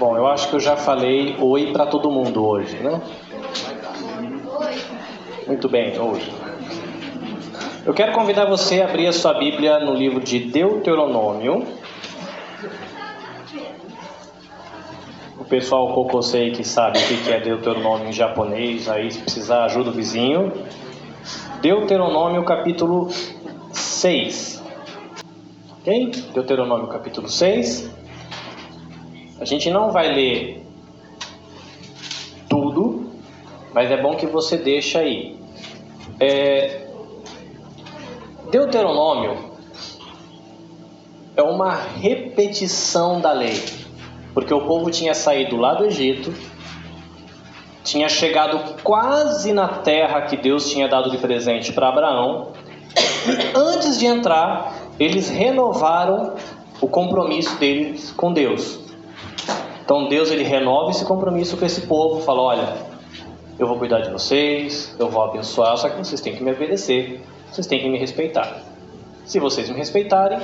Bom, eu acho que eu já falei oi para todo mundo hoje, né? Muito bem, hoje. Eu quero convidar você a abrir a sua Bíblia no livro de Deuteronômio. O pessoal Kokosei que sabe o que é Deuteronômio em japonês, aí se precisar ajuda o vizinho. Deuteronômio capítulo 6. Ok? Deuteronômio capítulo 6. A gente não vai ler tudo, mas é bom que você deixe aí. É, Deuteronômio é uma repetição da lei, porque o povo tinha saído lá do Egito, tinha chegado quase na terra que Deus tinha dado de presente para Abraão. E antes de entrar, eles renovaram o compromisso deles com Deus. Então Deus ele renova esse compromisso com esse povo, fala: olha, eu vou cuidar de vocês, eu vou abençoar, só que vocês têm que me obedecer, vocês têm que me respeitar. Se vocês me respeitarem,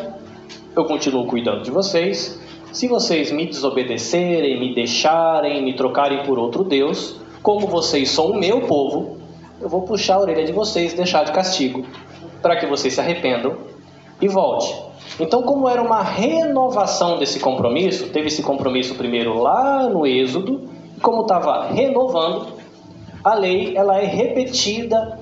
eu continuo cuidando de vocês. Se vocês me desobedecerem, me deixarem, me trocarem por outro Deus, como vocês são o meu povo, eu vou puxar a orelha de vocês, deixar de castigo, para que vocês se arrependam e volte. Então, como era uma renovação desse compromisso, teve esse compromisso primeiro lá no Êxodo, como estava renovando, a lei ela é repetida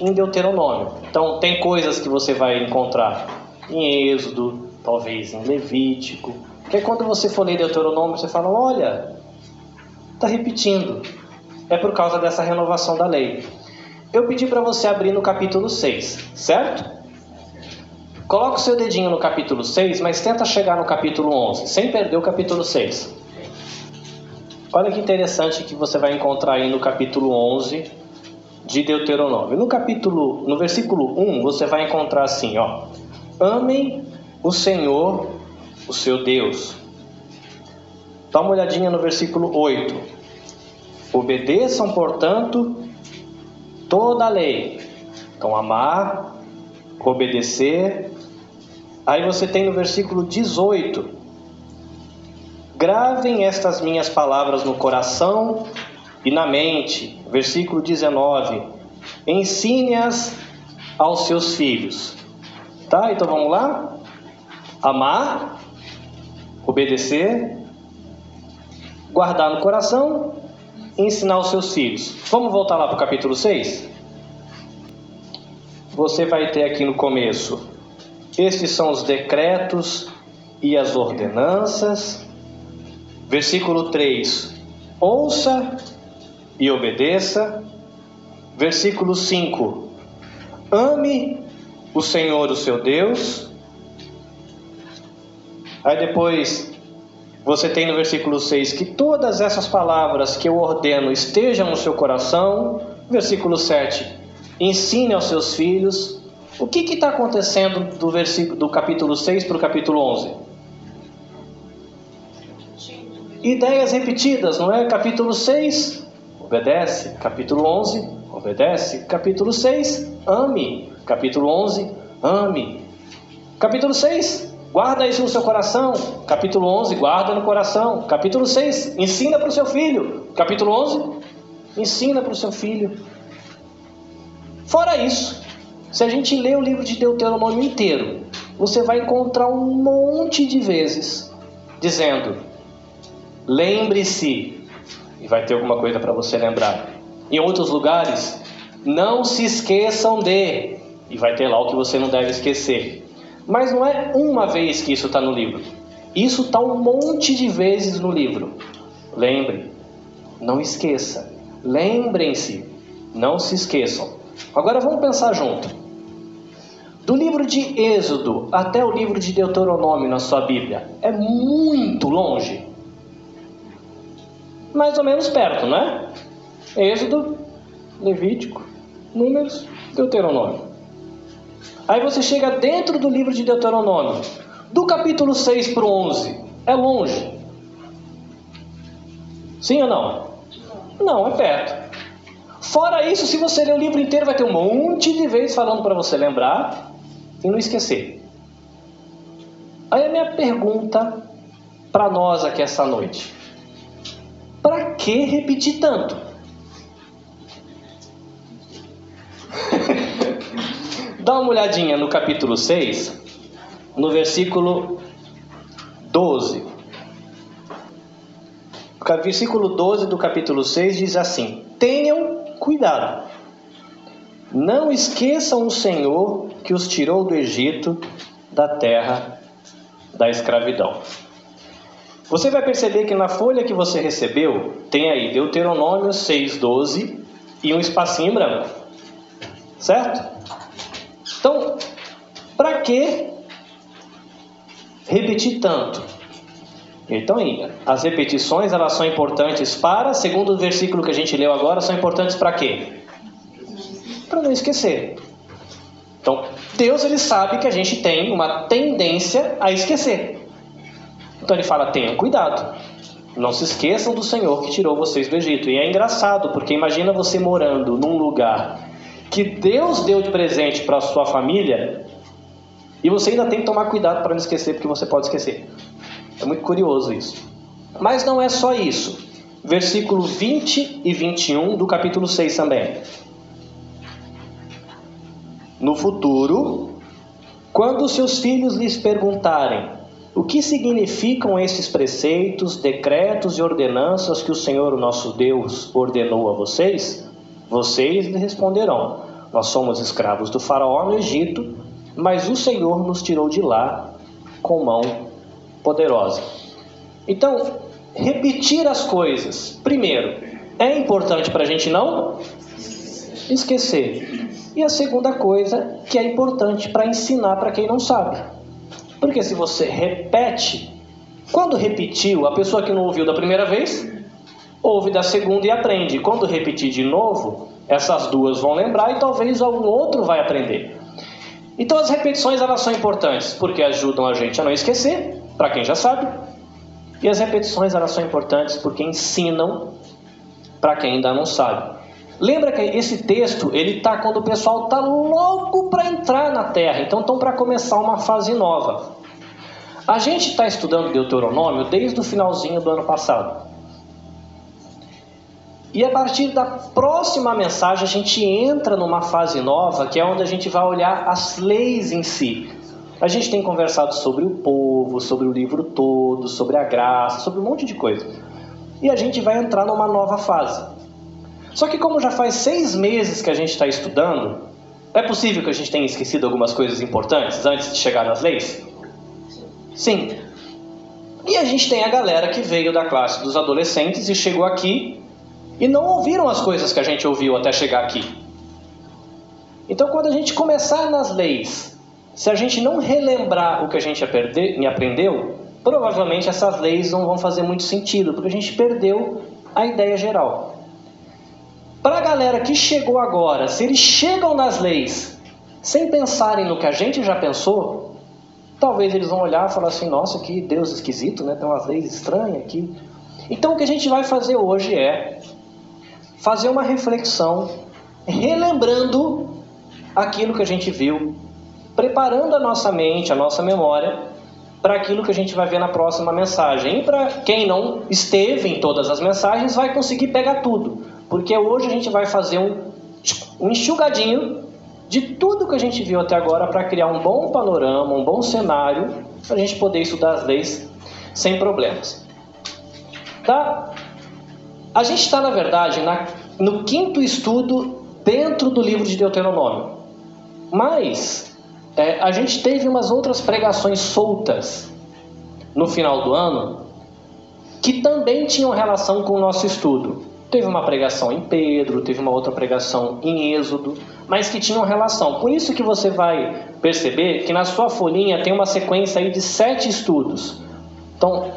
em Deuteronômio. Então, tem coisas que você vai encontrar em Êxodo, talvez em Levítico, que é quando você for ler Deuteronômio, você fala: olha, está repetindo. É por causa dessa renovação da lei. Eu pedi para você abrir no capítulo 6, certo? Coloca o seu dedinho no capítulo 6, mas tenta chegar no capítulo 11, sem perder o capítulo 6. Olha que interessante que você vai encontrar aí no capítulo 11 de Deuteronômio. No capítulo, no versículo 1, você vai encontrar assim, ó: Amem o Senhor, o seu Deus. Dá uma olhadinha no versículo 8. Obedeçam, portanto, toda a lei. Então, amar, obedecer, Aí você tem no versículo 18: Gravem estas minhas palavras no coração e na mente. Versículo 19: Ensine-as aos seus filhos. Tá? Então vamos lá? Amar, obedecer, guardar no coração ensinar aos seus filhos. Vamos voltar lá para o capítulo 6? Você vai ter aqui no começo estes são os decretos e as ordenanças. Versículo 3: Ouça e obedeça. Versículo 5: Ame o Senhor, o seu Deus. Aí depois você tem no versículo 6 que todas essas palavras que eu ordeno estejam no seu coração. Versículo 7: Ensine aos seus filhos. O que está acontecendo do, versículo, do capítulo 6 para o capítulo 11? Ideias repetidas, não é? Capítulo 6, obedece. Capítulo 11, obedece. Capítulo 6, ame. Capítulo 11, ame. Capítulo 6, guarda isso no seu coração. Capítulo 11, guarda no coração. Capítulo 6, ensina para o seu filho. Capítulo 11, ensina para o seu filho. Fora isso, se a gente ler o livro de Deuteronômio inteiro, você vai encontrar um monte de vezes dizendo: lembre-se, e vai ter alguma coisa para você lembrar. Em outros lugares, não se esqueçam de, e vai ter lá o que você não deve esquecer. Mas não é uma vez que isso está no livro. Isso está um monte de vezes no livro. Lembre, não esqueça. Lembrem-se, não se esqueçam. Agora vamos pensar junto. Do livro de Êxodo até o livro de Deuteronômio na sua Bíblia é muito longe? Mais ou menos perto, não é? Êxodo, Levítico, Números, Deuteronômio. Aí você chega dentro do livro de Deuteronômio, do capítulo 6 para o 11, é longe. Sim ou não? Não, é perto. Fora isso, se você ler o livro inteiro, vai ter um monte de vezes falando para você lembrar e não esquecer. Aí a minha pergunta para nós aqui essa noite: que repetir tanto? Dá uma olhadinha no capítulo 6, no versículo 12. O versículo 12 do capítulo 6 diz assim: Tenham cuidado, não esqueçam o Senhor que os tirou do Egito, da terra da escravidão. Você vai perceber que na folha que você recebeu tem aí Deuteronômio 6,12 e um espacinho branco. Certo? Então, para que repetir tanto? Então, aí, as repetições elas são importantes para, segundo o versículo que a gente leu agora, são importantes para quê? Para não esquecer. Então, Deus ele sabe que a gente tem uma tendência a esquecer. Então ele fala: tenham cuidado. Não se esqueçam do Senhor que tirou vocês do Egito. E é engraçado, porque imagina você morando num lugar que Deus deu de presente para a sua família e você ainda tem que tomar cuidado para não esquecer, porque você pode esquecer. É muito curioso isso. Mas não é só isso. Versículo 20 e 21 do capítulo 6 também. No futuro, quando seus filhos lhes perguntarem o que significam esses preceitos, decretos e ordenanças que o Senhor, o nosso Deus, ordenou a vocês? Vocês lhe responderão: Nós somos escravos do Faraó no Egito, mas o Senhor nos tirou de lá com mão poderosa. Então, repetir as coisas, primeiro, é importante para a gente não esquecer. E a segunda coisa, que é importante para ensinar para quem não sabe. Porque se você repete, quando repetiu, a pessoa que não ouviu da primeira vez, ouve da segunda e aprende. Quando repetir de novo, essas duas vão lembrar e talvez algum outro vai aprender. Então as repetições elas são importantes porque ajudam a gente a não esquecer, para quem já sabe. E as repetições elas são importantes porque ensinam para quem ainda não sabe. Lembra que esse texto ele tá quando o pessoal tá louco para entrar na Terra, então estão para começar uma fase nova. A gente está estudando Deuteronômio desde o finalzinho do ano passado. E a partir da próxima mensagem a gente entra numa fase nova, que é onde a gente vai olhar as leis em si. A gente tem conversado sobre o povo, sobre o livro todo, sobre a graça, sobre um monte de coisa. E a gente vai entrar numa nova fase. Só que como já faz seis meses que a gente está estudando, é possível que a gente tenha esquecido algumas coisas importantes antes de chegar nas leis? Sim. E a gente tem a galera que veio da classe dos adolescentes e chegou aqui e não ouviram as coisas que a gente ouviu até chegar aqui. Então, quando a gente começar nas leis, se a gente não relembrar o que a gente aprendeu, provavelmente essas leis não vão fazer muito sentido, porque a gente perdeu a ideia geral. Para a galera que chegou agora, se eles chegam nas leis sem pensarem no que a gente já pensou, talvez eles vão olhar e falar assim: nossa, que Deus esquisito, né? Tem umas leis estranhas aqui. Então o que a gente vai fazer hoje é fazer uma reflexão, relembrando aquilo que a gente viu, preparando a nossa mente, a nossa memória para aquilo que a gente vai ver na próxima mensagem. E para quem não esteve em todas as mensagens, vai conseguir pegar tudo. Porque hoje a gente vai fazer um, um enxugadinho de tudo que a gente viu até agora para criar um bom panorama, um bom cenário para a gente poder estudar as leis sem problemas. Tá? A gente está, na verdade, na, no quinto estudo dentro do livro de Deuteronômio. Mas é, a gente teve umas outras pregações soltas no final do ano que também tinham relação com o nosso estudo. Teve uma pregação em Pedro, teve uma outra pregação em Êxodo, mas que tinham relação. Por isso que você vai perceber que na sua folhinha tem uma sequência aí de sete estudos. Então,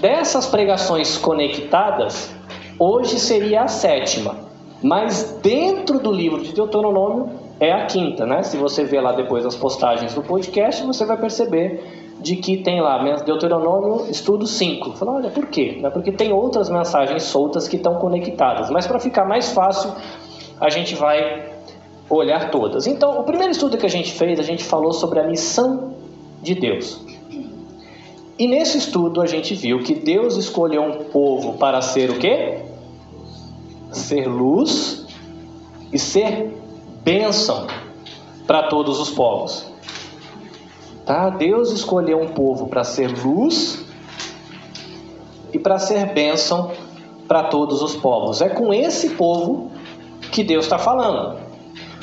dessas pregações conectadas, hoje seria a sétima, mas dentro do livro de Deuteronômio é a quinta, né? Se você ver lá depois as postagens do podcast, você vai perceber de que tem lá Deuteronômio estudo 5. Fala, olha, por quê? É porque tem outras mensagens soltas que estão conectadas. Mas para ficar mais fácil, a gente vai olhar todas. Então, o primeiro estudo que a gente fez, a gente falou sobre a missão de Deus. E nesse estudo a gente viu que Deus escolheu um povo para ser o quê? ser luz e ser bênção para todos os povos. Tá? Deus escolheu um povo para ser luz e para ser bênção para todos os povos. É com esse povo que Deus está falando.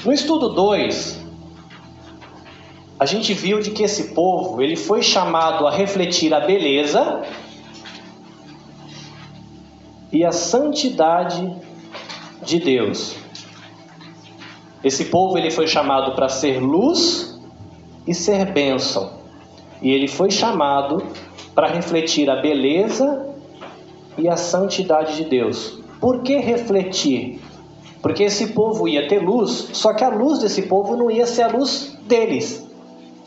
No estudo 2, a gente viu de que esse povo ele foi chamado a refletir a beleza e a santidade de Deus. Esse povo ele foi chamado para ser luz e ser bênção. E ele foi chamado para refletir a beleza e a santidade de Deus. Por que refletir? Porque esse povo ia ter luz, só que a luz desse povo não ia ser a luz deles.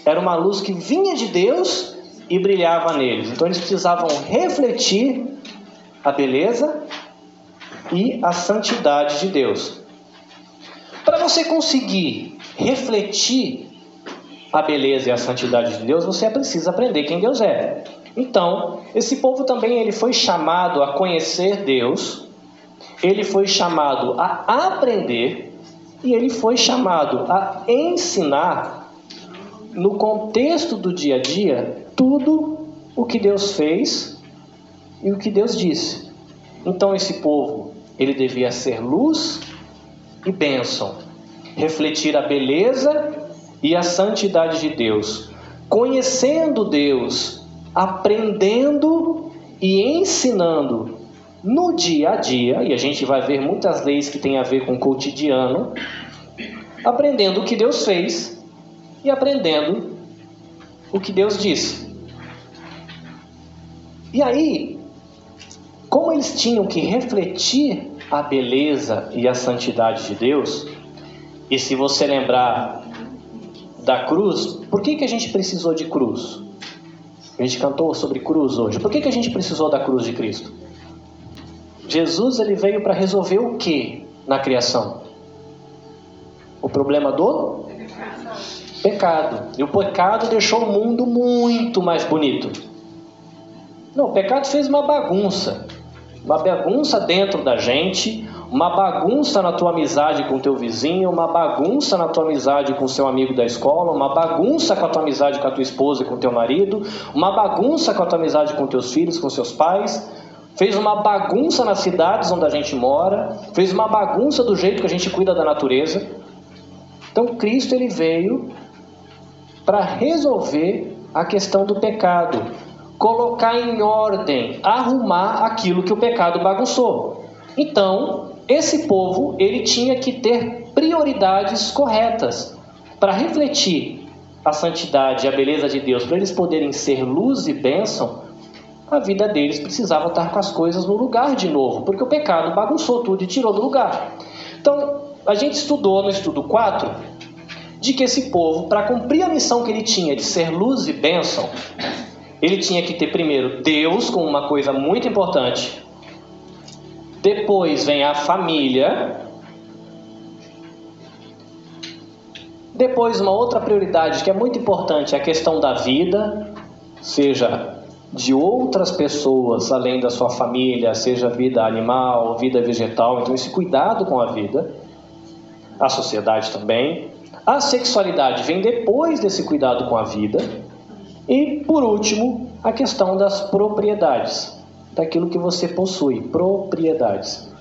Era uma luz que vinha de Deus e brilhava neles. Então eles precisavam refletir a beleza e a santidade de Deus. Você conseguir refletir a beleza e a santidade de Deus, você precisa aprender quem Deus é. Então, esse povo também ele foi chamado a conhecer Deus, ele foi chamado a aprender e ele foi chamado a ensinar no contexto do dia a dia tudo o que Deus fez e o que Deus disse. Então esse povo, ele devia ser luz e bênção, refletir a beleza e a santidade de Deus, conhecendo Deus aprendendo e ensinando no dia a dia, e a gente vai ver muitas leis que têm a ver com o cotidiano, aprendendo o que Deus fez e aprendendo o que Deus disse. E aí, como eles tinham que refletir a beleza e a santidade de Deus, e se você lembrar da cruz, por que, que a gente precisou de cruz? A gente cantou sobre cruz hoje. Por que, que a gente precisou da cruz de Cristo? Jesus ele veio para resolver o que na criação? O problema do pecado. E o pecado deixou o mundo muito mais bonito. Não, o pecado fez uma bagunça. Uma bagunça dentro da gente, uma bagunça na tua amizade com teu vizinho, uma bagunça na tua amizade com seu amigo da escola, uma bagunça com a tua amizade com a tua esposa e com teu marido, uma bagunça com a tua amizade com teus filhos, com seus pais, fez uma bagunça nas cidades onde a gente mora, fez uma bagunça do jeito que a gente cuida da natureza. Então Cristo ele veio para resolver a questão do pecado, colocar em ordem, arrumar aquilo que o pecado bagunçou. Então, esse povo ele tinha que ter prioridades corretas para refletir a santidade e a beleza de Deus, para eles poderem ser luz e bênção. A vida deles precisava estar com as coisas no lugar de novo, porque o pecado bagunçou tudo e tirou do lugar. Então, a gente estudou no estudo 4 de que esse povo, para cumprir a missão que ele tinha de ser luz e bênção, ele tinha que ter primeiro Deus como uma coisa muito importante, depois vem a família. Depois, uma outra prioridade que é muito importante é a questão da vida, seja de outras pessoas além da sua família, seja vida animal, vida vegetal, então esse cuidado com a vida, a sociedade também. A sexualidade vem depois desse cuidado com a vida. E, por último, a questão das propriedades daquilo que você possui, propriedades.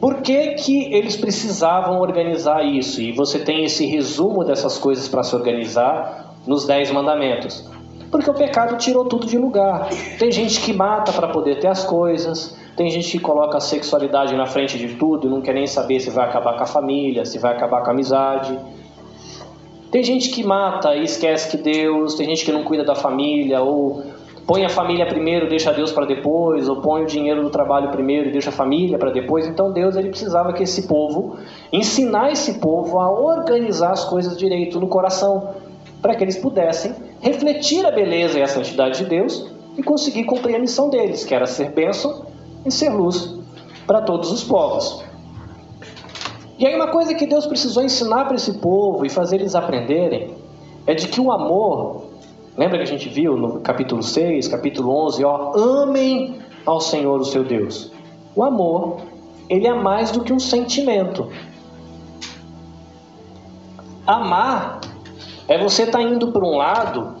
Por que, que eles precisavam organizar isso? E você tem esse resumo dessas coisas para se organizar nos Dez Mandamentos. Porque o pecado tirou tudo de lugar. Tem gente que mata para poder ter as coisas, tem gente que coloca a sexualidade na frente de tudo e não quer nem saber se vai acabar com a família, se vai acabar com a amizade. Tem gente que mata e esquece que Deus, tem gente que não cuida da família ou põe a família primeiro, deixa Deus para depois, ou põe o dinheiro do trabalho primeiro e deixa a família para depois. Então Deus ele precisava que esse povo ensinar esse povo a organizar as coisas direito no coração, para que eles pudessem refletir a beleza e a santidade de Deus e conseguir cumprir a missão deles, que era ser bênção e ser luz para todos os povos. E aí uma coisa que Deus precisou ensinar para esse povo e fazer eles aprenderem é de que o amor Lembra que a gente viu no capítulo 6, capítulo 11, ó, amem ao Senhor o seu Deus. O amor ele é mais do que um sentimento. Amar é você estar tá indo para um lado,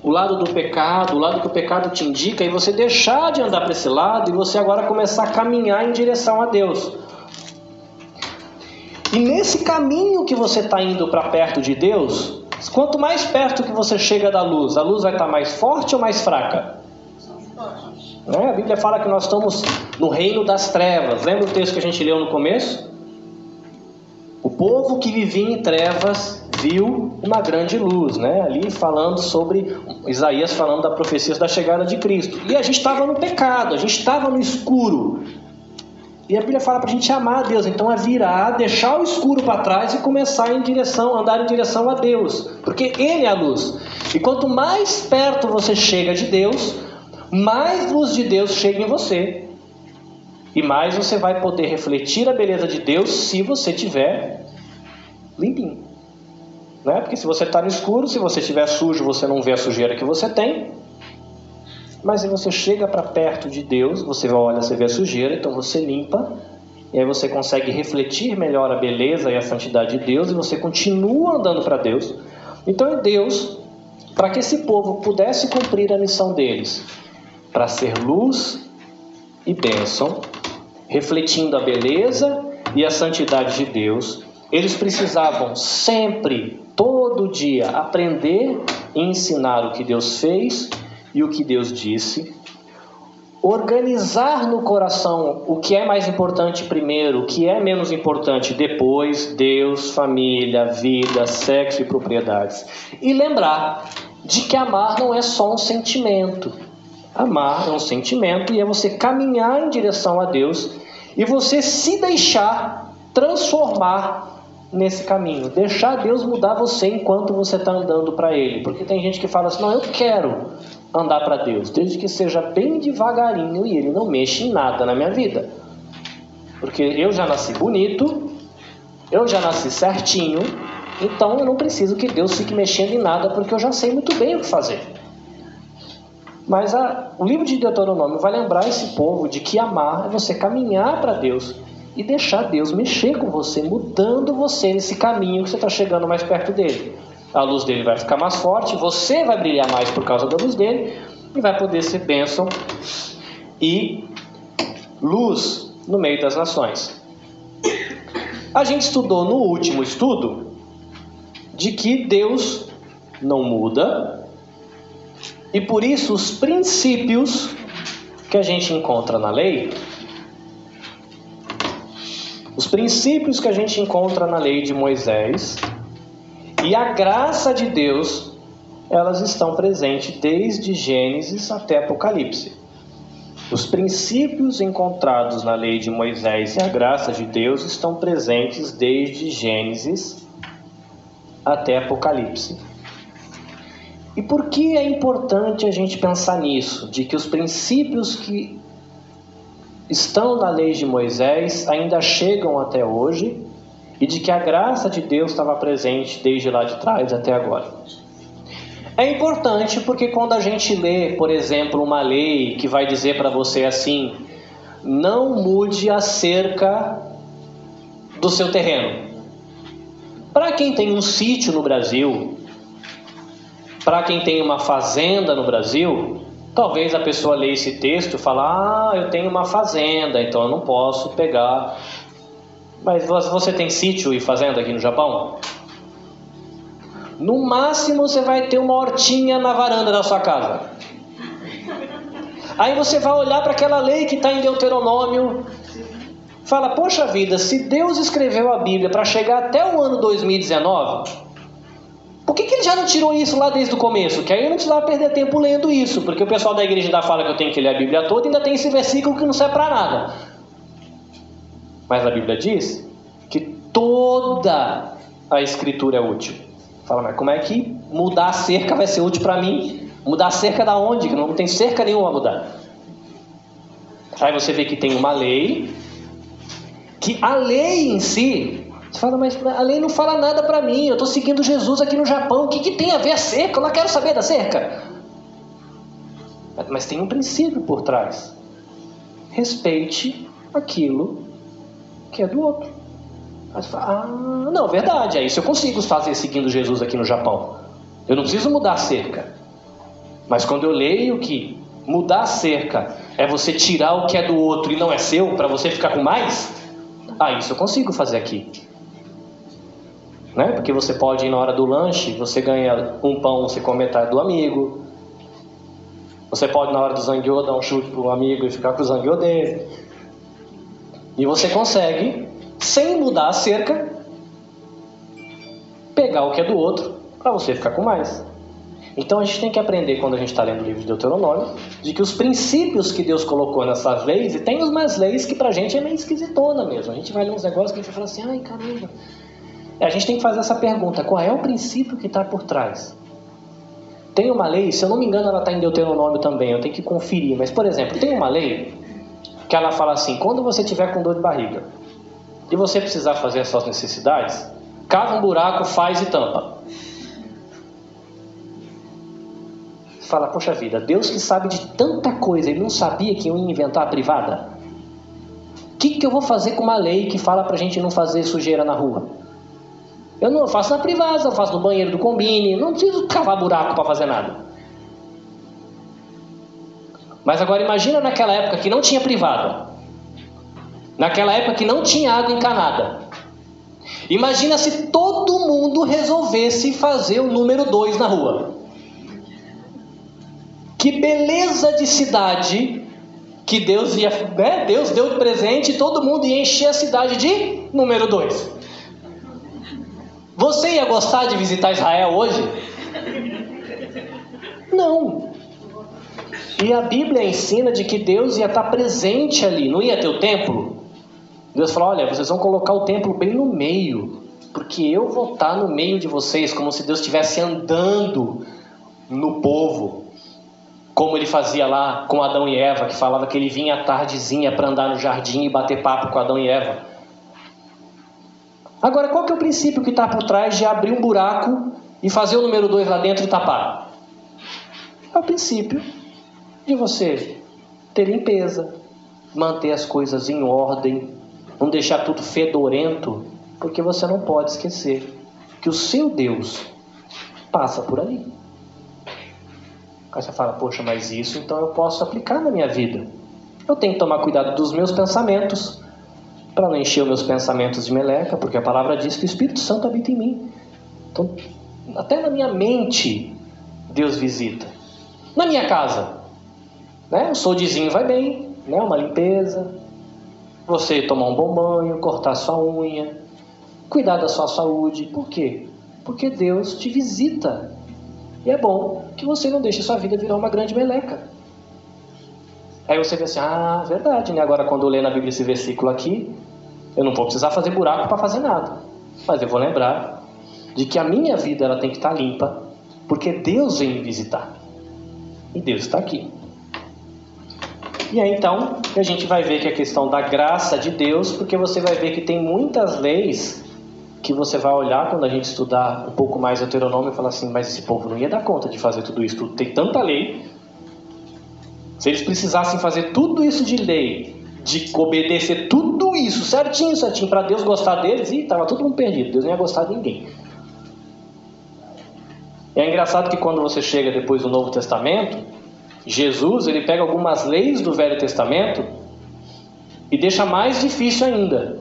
o lado do pecado, o lado que o pecado te indica, e você deixar de andar para esse lado e você agora começar a caminhar em direção a Deus. E nesse caminho que você está indo para perto de Deus, quanto mais perto que você chega da luz, a luz vai estar mais forte ou mais fraca? Né? A Bíblia fala que nós estamos no reino das trevas. Lembra o texto que a gente leu no começo? O povo que vivia em trevas viu uma grande luz, né? Ali falando sobre Isaías falando da profecia da chegada de Cristo. E a gente estava no pecado, a gente estava no escuro. E a Bíblia fala para a gente amar a Deus, então é virar, deixar o escuro para trás e começar em direção, andar em direção a Deus, porque Ele é a luz. E quanto mais perto você chega de Deus, mais luz de Deus chega em você. E mais você vai poder refletir a beleza de Deus se você tiver limpinho. Né? Porque se você está no escuro, se você estiver sujo, você não vê a sujeira que você tem. Mas se você chega para perto de Deus, você olha, você vê a sujeira, então você limpa. E aí você consegue refletir melhor a beleza e a santidade de Deus e você continua andando para Deus. Então é Deus, para que esse povo pudesse cumprir a missão deles, para ser luz e bênção, refletindo a beleza e a santidade de Deus, eles precisavam sempre, todo dia, aprender e ensinar o que Deus fez e o que Deus disse, organizar no coração o que é mais importante primeiro, o que é menos importante depois, Deus, família, vida, sexo e propriedades. E lembrar de que amar não é só um sentimento. Amar é um sentimento e é você caminhar em direção a Deus e você se deixar transformar nesse caminho. Deixar Deus mudar você enquanto você está andando para Ele. Porque tem gente que fala assim: não, eu quero andar para Deus, desde que seja bem devagarinho e Ele não mexa em nada na minha vida. Porque eu já nasci bonito, eu já nasci certinho, então eu não preciso que Deus fique mexendo em nada, porque eu já sei muito bem o que fazer. Mas a, o livro de Deuteronômio vai lembrar esse povo de que amar é você caminhar para Deus e deixar Deus mexer com você, mudando você nesse caminho que você está chegando mais perto dele. A luz dele vai ficar mais forte, você vai brilhar mais por causa da luz dele e vai poder ser bênção e luz no meio das nações. A gente estudou no último estudo de que Deus não muda, e por isso os princípios que a gente encontra na lei, os princípios que a gente encontra na lei de Moisés e a graça de Deus, elas estão presentes desde Gênesis até Apocalipse. Os princípios encontrados na lei de Moisés e a graça de Deus estão presentes desde Gênesis até Apocalipse. E por que é importante a gente pensar nisso? De que os princípios que estão na lei de Moisés ainda chegam até hoje e de que a graça de Deus estava presente desde lá de trás até agora. É importante porque quando a gente lê, por exemplo, uma lei que vai dizer para você assim: não mude a cerca do seu terreno. Para quem tem um sítio no Brasil, para quem tem uma fazenda no Brasil, talvez a pessoa leia esse texto e fale: Ah, eu tenho uma fazenda, então eu não posso pegar. Mas você tem sítio e fazenda aqui no Japão? No máximo você vai ter uma hortinha na varanda da sua casa. Aí você vai olhar para aquela lei que está em Deuteronômio, fala: Poxa vida, se Deus escreveu a Bíblia para chegar até o ano 2019, por que, que ele já não tirou isso lá desde o começo? Que aí eu não precisava perder tempo lendo isso, porque o pessoal da igreja ainda fala que eu tenho que ler a Bíblia toda e ainda tem esse versículo que não serve para nada. Mas a Bíblia diz que toda a escritura é útil. Fala, mas como é que mudar a cerca vai ser útil para mim? Mudar a cerca da onde? Não tem cerca nenhuma a mudar. Aí você vê que tem uma lei, que a lei em si você fala, mas a lei não fala nada para mim. Eu estou seguindo Jesus aqui no Japão. O que, que tem a ver a cerca? Eu não quero saber da cerca. Mas tem um princípio por trás. Respeite aquilo que é do outro. Fala, ah, não, verdade, é isso eu consigo fazer seguindo Jesus aqui no Japão. Eu não preciso mudar a cerca. Mas quando eu leio que mudar a cerca é você tirar o que é do outro e não é seu, para você ficar com mais, ah, isso eu consigo fazer aqui. Né? Porque você pode ir na hora do lanche, você ganha um pão, você come metade do amigo. Você pode na hora do zangueô dar um chute pro amigo e ficar com o zangueô dele. E você consegue, sem mudar a cerca, pegar o que é do outro para você ficar com mais. Então a gente tem que aprender quando a gente está lendo o livro de Deuteronômio, de que os princípios que Deus colocou nessas leis, e tem umas leis que pra gente é meio esquisitona mesmo. A gente vai ler uns negócios que a gente vai falar assim, ai caramba, a gente tem que fazer essa pergunta: qual é o princípio que está por trás? Tem uma lei, se eu não me engano, ela está em Deuteronômio também, eu tenho que conferir, mas por exemplo, tem uma lei que ela fala assim: quando você tiver com dor de barriga e você precisar fazer as suas necessidades, cava um buraco, faz e tampa. Fala, poxa vida, Deus que sabe de tanta coisa, ele não sabia que eu ia inventar a privada? O que, que eu vou fazer com uma lei que fala para a gente não fazer sujeira na rua? Eu não faço na privada, eu faço no banheiro do combine, não preciso cavar buraco para fazer nada. Mas agora imagina naquela época que não tinha privada. Naquela época que não tinha água encanada. Imagina se todo mundo resolvesse fazer o número 2 na rua. Que beleza de cidade que Deus ia, né? Deus deu de presente e todo mundo ia encher a cidade de número 2. Você ia gostar de visitar Israel hoje? Não. E a Bíblia ensina de que Deus ia estar presente ali, não ia ter o templo. Deus falou: olha, vocês vão colocar o templo bem no meio, porque eu vou estar no meio de vocês, como se Deus estivesse andando no povo, como ele fazia lá com Adão e Eva, que falava que ele vinha à tardezinha para andar no jardim e bater papo com Adão e Eva. Agora, qual que é o princípio que está por trás de abrir um buraco e fazer o número 2 lá dentro e tapar? É o princípio de você ter limpeza, manter as coisas em ordem, não deixar tudo fedorento, porque você não pode esquecer que o seu Deus passa por ali. Aí você fala, poxa, mas isso então eu posso aplicar na minha vida. Eu tenho que tomar cuidado dos meus pensamentos, para não encher os meus pensamentos de meleca, porque a palavra diz que o Espírito Santo habita em mim. Então, até na minha mente, Deus visita. Na minha casa, né? o soldizinho vai bem, né? uma limpeza, você tomar um bom banho, cortar sua unha, cuidar da sua saúde. Por quê? Porque Deus te visita. E é bom que você não deixe sua vida virar uma grande meleca. Aí você vê assim, ah, verdade, né? Agora quando eu ler na Bíblia esse versículo aqui, eu não vou precisar fazer buraco para fazer nada. Mas eu vou lembrar de que a minha vida ela tem que estar tá limpa, porque Deus vem me visitar. E Deus está aqui. E aí então a gente vai ver que a questão da graça de Deus, porque você vai ver que tem muitas leis que você vai olhar quando a gente estudar um pouco mais Deuteronômio e falar assim, mas esse povo não ia dar conta de fazer tudo isso, tem tanta lei. Se eles precisassem fazer tudo isso de lei de obedecer tudo isso certinho, certinho, para Deus gostar deles, e estava todo mundo perdido, Deus não ia gostar de ninguém. É engraçado que quando você chega depois do Novo Testamento, Jesus ele pega algumas leis do Velho Testamento e deixa mais difícil ainda.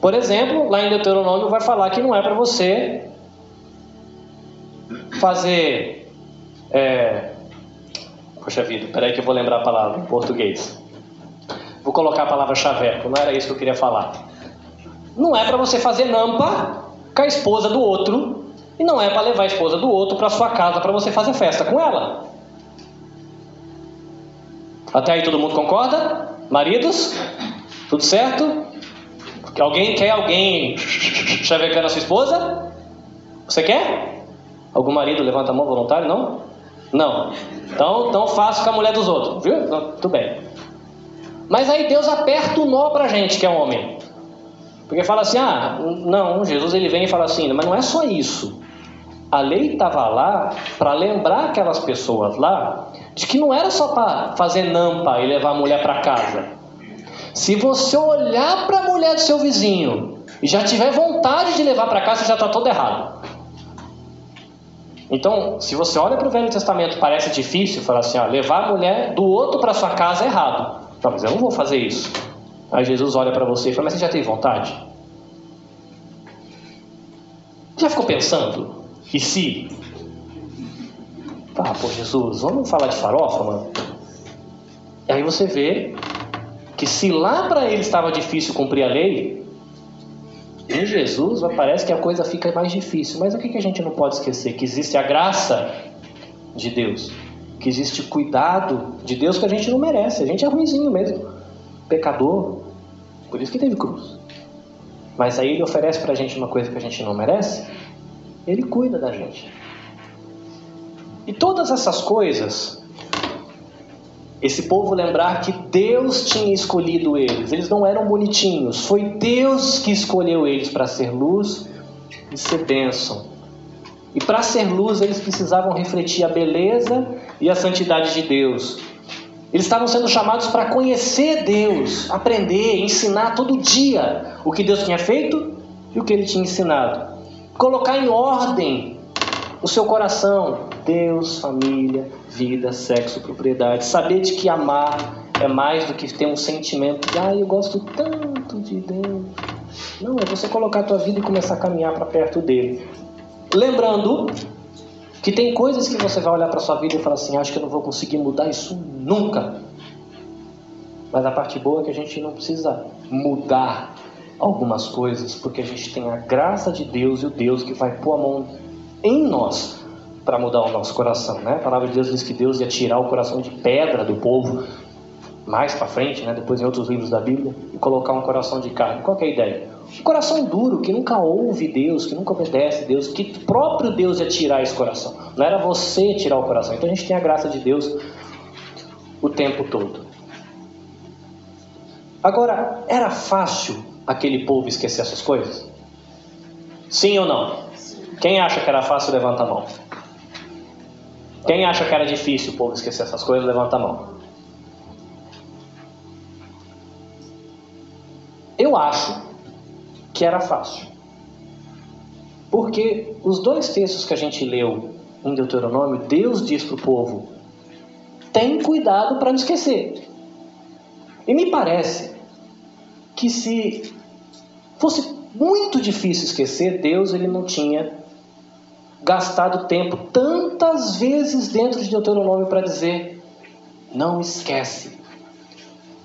Por exemplo, lá em Deuteronômio vai falar que não é para você fazer. É... Poxa vida, peraí que eu vou lembrar a palavra em português. Vou colocar a palavra chaveco, não era isso que eu queria falar. Não é para você fazer nampa com a esposa do outro e não é para levar a esposa do outro para sua casa para você fazer festa com ela. Até aí todo mundo concorda? Maridos? Tudo certo? Alguém quer alguém chavecando a sua esposa? Você quer? Algum marido levanta a mão voluntário? Não? Não. Então, então faça com a mulher dos outros, viu? Tudo bem. Mas aí Deus aperta o nó para a gente que é homem. Porque fala assim, ah, não, Jesus ele vem e fala assim, mas não é só isso. A lei estava lá para lembrar aquelas pessoas lá de que não era só para fazer nampa e levar a mulher para casa. Se você olhar para a mulher do seu vizinho e já tiver vontade de levar para casa, já está todo errado. Então, se você olha para o Velho Testamento, parece difícil falar assim: ó, levar a mulher do outro para sua casa é errado. Não, mas eu não vou fazer isso. Aí Jesus olha para você e fala: Mas você já tem vontade? Já ficou pensando? E se? Ah, pô, Jesus, vamos falar de farofa, mano? E aí você vê que se lá para ele estava difícil cumprir a lei, em Jesus parece que a coisa fica mais difícil. Mas o que a gente não pode esquecer? Que existe a graça de Deus, que existe cuidado de Deus que a gente não merece. A gente é ruimzinho mesmo, pecador, por isso que teve cruz. Mas aí ele oferece para a gente uma coisa que a gente não merece, ele cuida da gente. E todas essas coisas esse povo lembrar que Deus tinha escolhido eles. Eles não eram bonitinhos. Foi Deus que escolheu eles para ser luz e ser bênção. E para ser luz, eles precisavam refletir a beleza e a santidade de Deus. Eles estavam sendo chamados para conhecer Deus, aprender, ensinar todo dia o que Deus tinha feito e o que ele tinha ensinado. Colocar em ordem o seu coração, Deus, família, vida, sexo, propriedade. Saber de que amar é mais do que ter um sentimento de, ah, eu gosto tanto de Deus. Não, é você colocar a tua vida e começar a caminhar para perto dele. Lembrando que tem coisas que você vai olhar para sua vida e falar assim, acho que eu não vou conseguir mudar isso nunca. Mas a parte boa é que a gente não precisa mudar algumas coisas, porque a gente tem a graça de Deus e o Deus que vai pôr a mão em nós para mudar o nosso coração, né? A palavra de Deus diz que Deus ia tirar o coração de pedra do povo mais para frente, né? Depois em outros livros da Bíblia e colocar um coração de carne. Qual é a ideia? Um coração duro que nunca ouve Deus, que nunca obedece Deus, que próprio Deus ia tirar esse coração. Não era você tirar o coração. Então a gente tem a graça de Deus o tempo todo. Agora, era fácil aquele povo esquecer essas coisas? Sim ou não? Quem acha que era fácil, levanta a mão. Quem acha que era difícil o povo esquecer essas coisas, levanta a mão. Eu acho que era fácil. Porque os dois textos que a gente leu em Deuteronômio, Deus diz para o povo: tem cuidado para não esquecer. E me parece que se fosse muito difícil esquecer, Deus ele não tinha gastado tempo tantas vezes dentro de Deuteronômio para dizer: não esquece.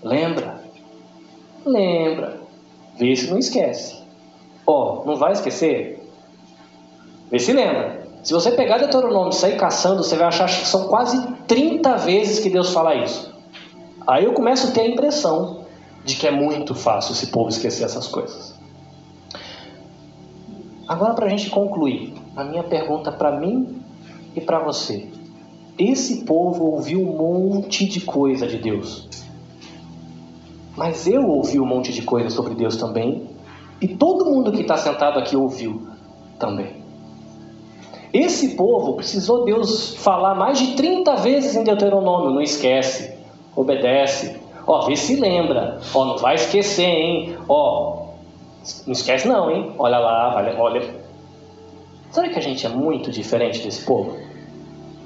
Lembra? Lembra. Vê se não esquece. Ó, oh, não vai esquecer? Vê se lembra. Se você pegar Deuteronômio e sair caçando, você vai achar que são quase 30 vezes que Deus fala isso. Aí eu começo a ter a impressão de que é muito fácil esse povo esquecer essas coisas. Agora, para a gente concluir, a minha pergunta para mim e para você: esse povo ouviu um monte de coisa de Deus, mas eu ouvi um monte de coisa sobre Deus também, e todo mundo que está sentado aqui ouviu também. Esse povo precisou Deus falar mais de 30 vezes em Deuteronômio, não esquece, obedece, ó, vê se lembra, ó, não vai esquecer, hein, ó, não esquece não, hein? Olha lá, olha. Será que a gente é muito diferente desse povo?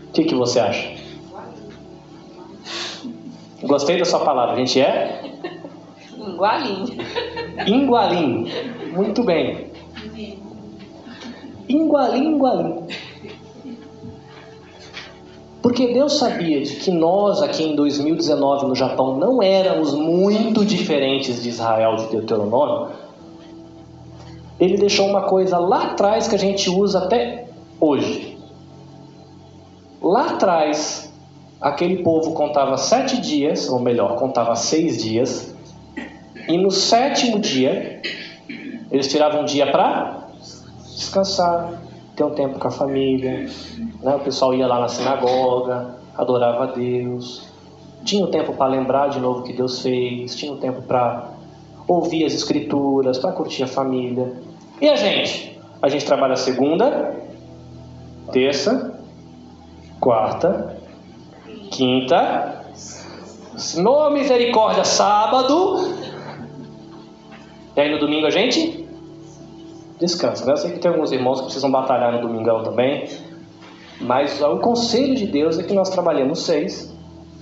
O que, que você acha? Gostei da sua palavra. A gente é? Igualinho. Igualinho. Muito bem. Igualinho, igualinho. Porque Deus sabia de que nós aqui em 2019 no Japão não éramos muito diferentes de Israel de Deuteronômio, ele deixou uma coisa lá atrás que a gente usa até hoje. Lá atrás, aquele povo contava sete dias, ou melhor, contava seis dias, e no sétimo dia, eles tiravam um dia para descansar, ter um tempo com a família. Né? O pessoal ia lá na sinagoga, adorava a Deus, tinha o um tempo para lembrar de novo o que Deus fez, tinha o um tempo para ouvir as escrituras, para curtir a família. E a gente? A gente trabalha segunda, terça, quarta, quinta, no misericórdia, sábado, E aí no domingo a gente descansa. Né? Eu sei que tem alguns irmãos que precisam batalhar no domingão também. Mas o conselho de Deus é que nós trabalhemos seis,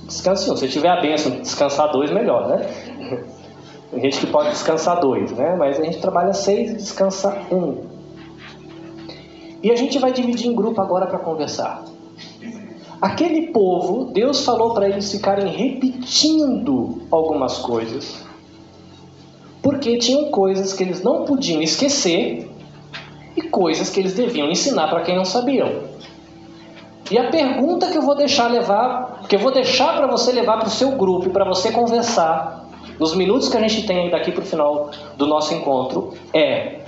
descanse um. Se tiver a bênção de descansar dois, melhor, né? Tem gente que pode descansar dois, né? Mas a gente trabalha seis e descansa um. E a gente vai dividir em grupo agora para conversar. Aquele povo, Deus falou para eles ficarem repetindo algumas coisas, porque tinham coisas que eles não podiam esquecer e coisas que eles deviam ensinar para quem não sabiam. E a pergunta que eu vou deixar levar, que eu vou deixar para você levar para o seu grupo, para você conversar, nos minutos que a gente tem daqui para o final do nosso encontro, é: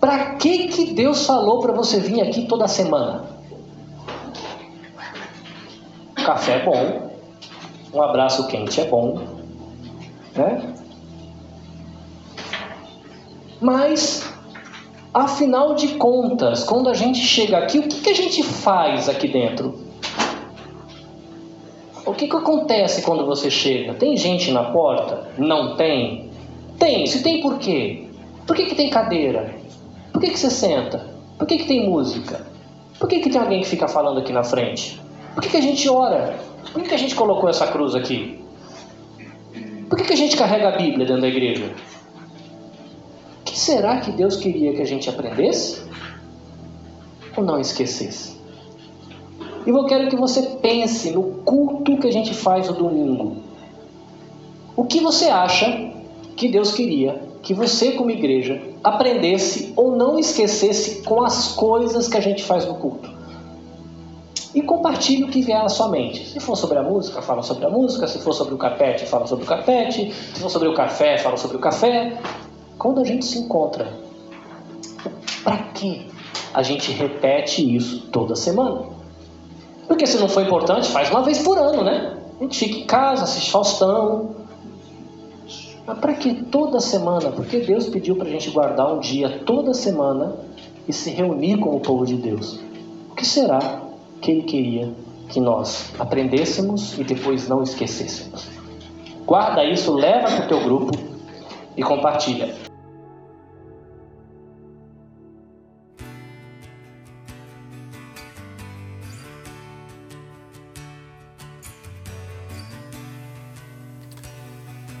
para que que Deus falou para você vir aqui toda semana? café é bom, um abraço quente é bom, né? Mas, afinal de contas, quando a gente chega aqui, o que, que a gente faz aqui dentro? O que, que acontece quando você chega? Tem gente na porta? Não tem? Tem. Se tem, por quê? Por que, que tem cadeira? Por que, que você senta? Por que, que tem música? Por que, que tem alguém que fica falando aqui na frente? Por que, que a gente ora? Por que, que a gente colocou essa cruz aqui? Por que, que a gente carrega a Bíblia dentro da igreja? Será que Deus queria que a gente aprendesse? Ou não esquecesse? E eu quero que você pense no culto que a gente faz no domingo. O que você acha que Deus queria que você, como igreja, aprendesse ou não esquecesse com as coisas que a gente faz no culto? e compartilhe o que vier na sua mente. Se for sobre a música, fala sobre a música. Se for sobre o carpete, fala sobre o carpete. Se for sobre o café, fala sobre o café. Quando a gente se encontra, para que a gente repete isso toda semana? Porque se não for importante, faz uma vez por ano, né? A gente fica em casa, assiste Faustão. Mas para que toda semana? Porque Deus pediu para a gente guardar um dia toda semana e se reunir com o povo de Deus. O que será que ele queria que nós aprendêssemos e depois não esquecêssemos. Guarda isso, leva para o teu grupo e compartilha.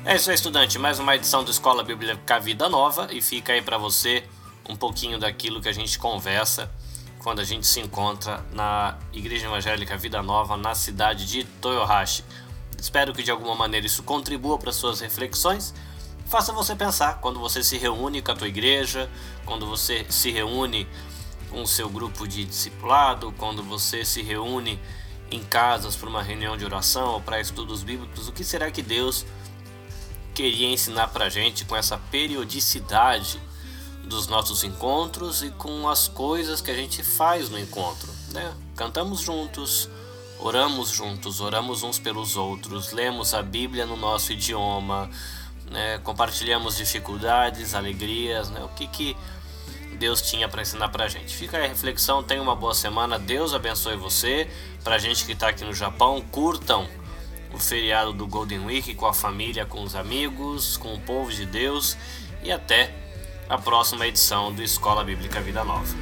É isso aí, estudante. Mais uma edição do Escola Bíblica Vida Nova e fica aí para você um pouquinho daquilo que a gente conversa quando a gente se encontra na Igreja Evangélica Vida Nova na cidade de Toyohashi. Espero que de alguma maneira isso contribua para suas reflexões. Faça você pensar quando você se reúne com a tua igreja, quando você se reúne com o seu grupo de discipulado, quando você se reúne em casas para uma reunião de oração ou para estudos bíblicos, o que será que Deus queria ensinar para gente com essa periodicidade dos nossos encontros e com as coisas que a gente faz no encontro. Né? Cantamos juntos, oramos juntos, oramos uns pelos outros, lemos a Bíblia no nosso idioma, né? compartilhamos dificuldades, alegrias, né? o que, que Deus tinha para ensinar para gente. Fica aí a reflexão, tenha uma boa semana, Deus abençoe você. Para gente que está aqui no Japão, curtam o feriado do Golden Week com a família, com os amigos, com o povo de Deus e até a próxima edição do Escola Bíblica Vida Nova.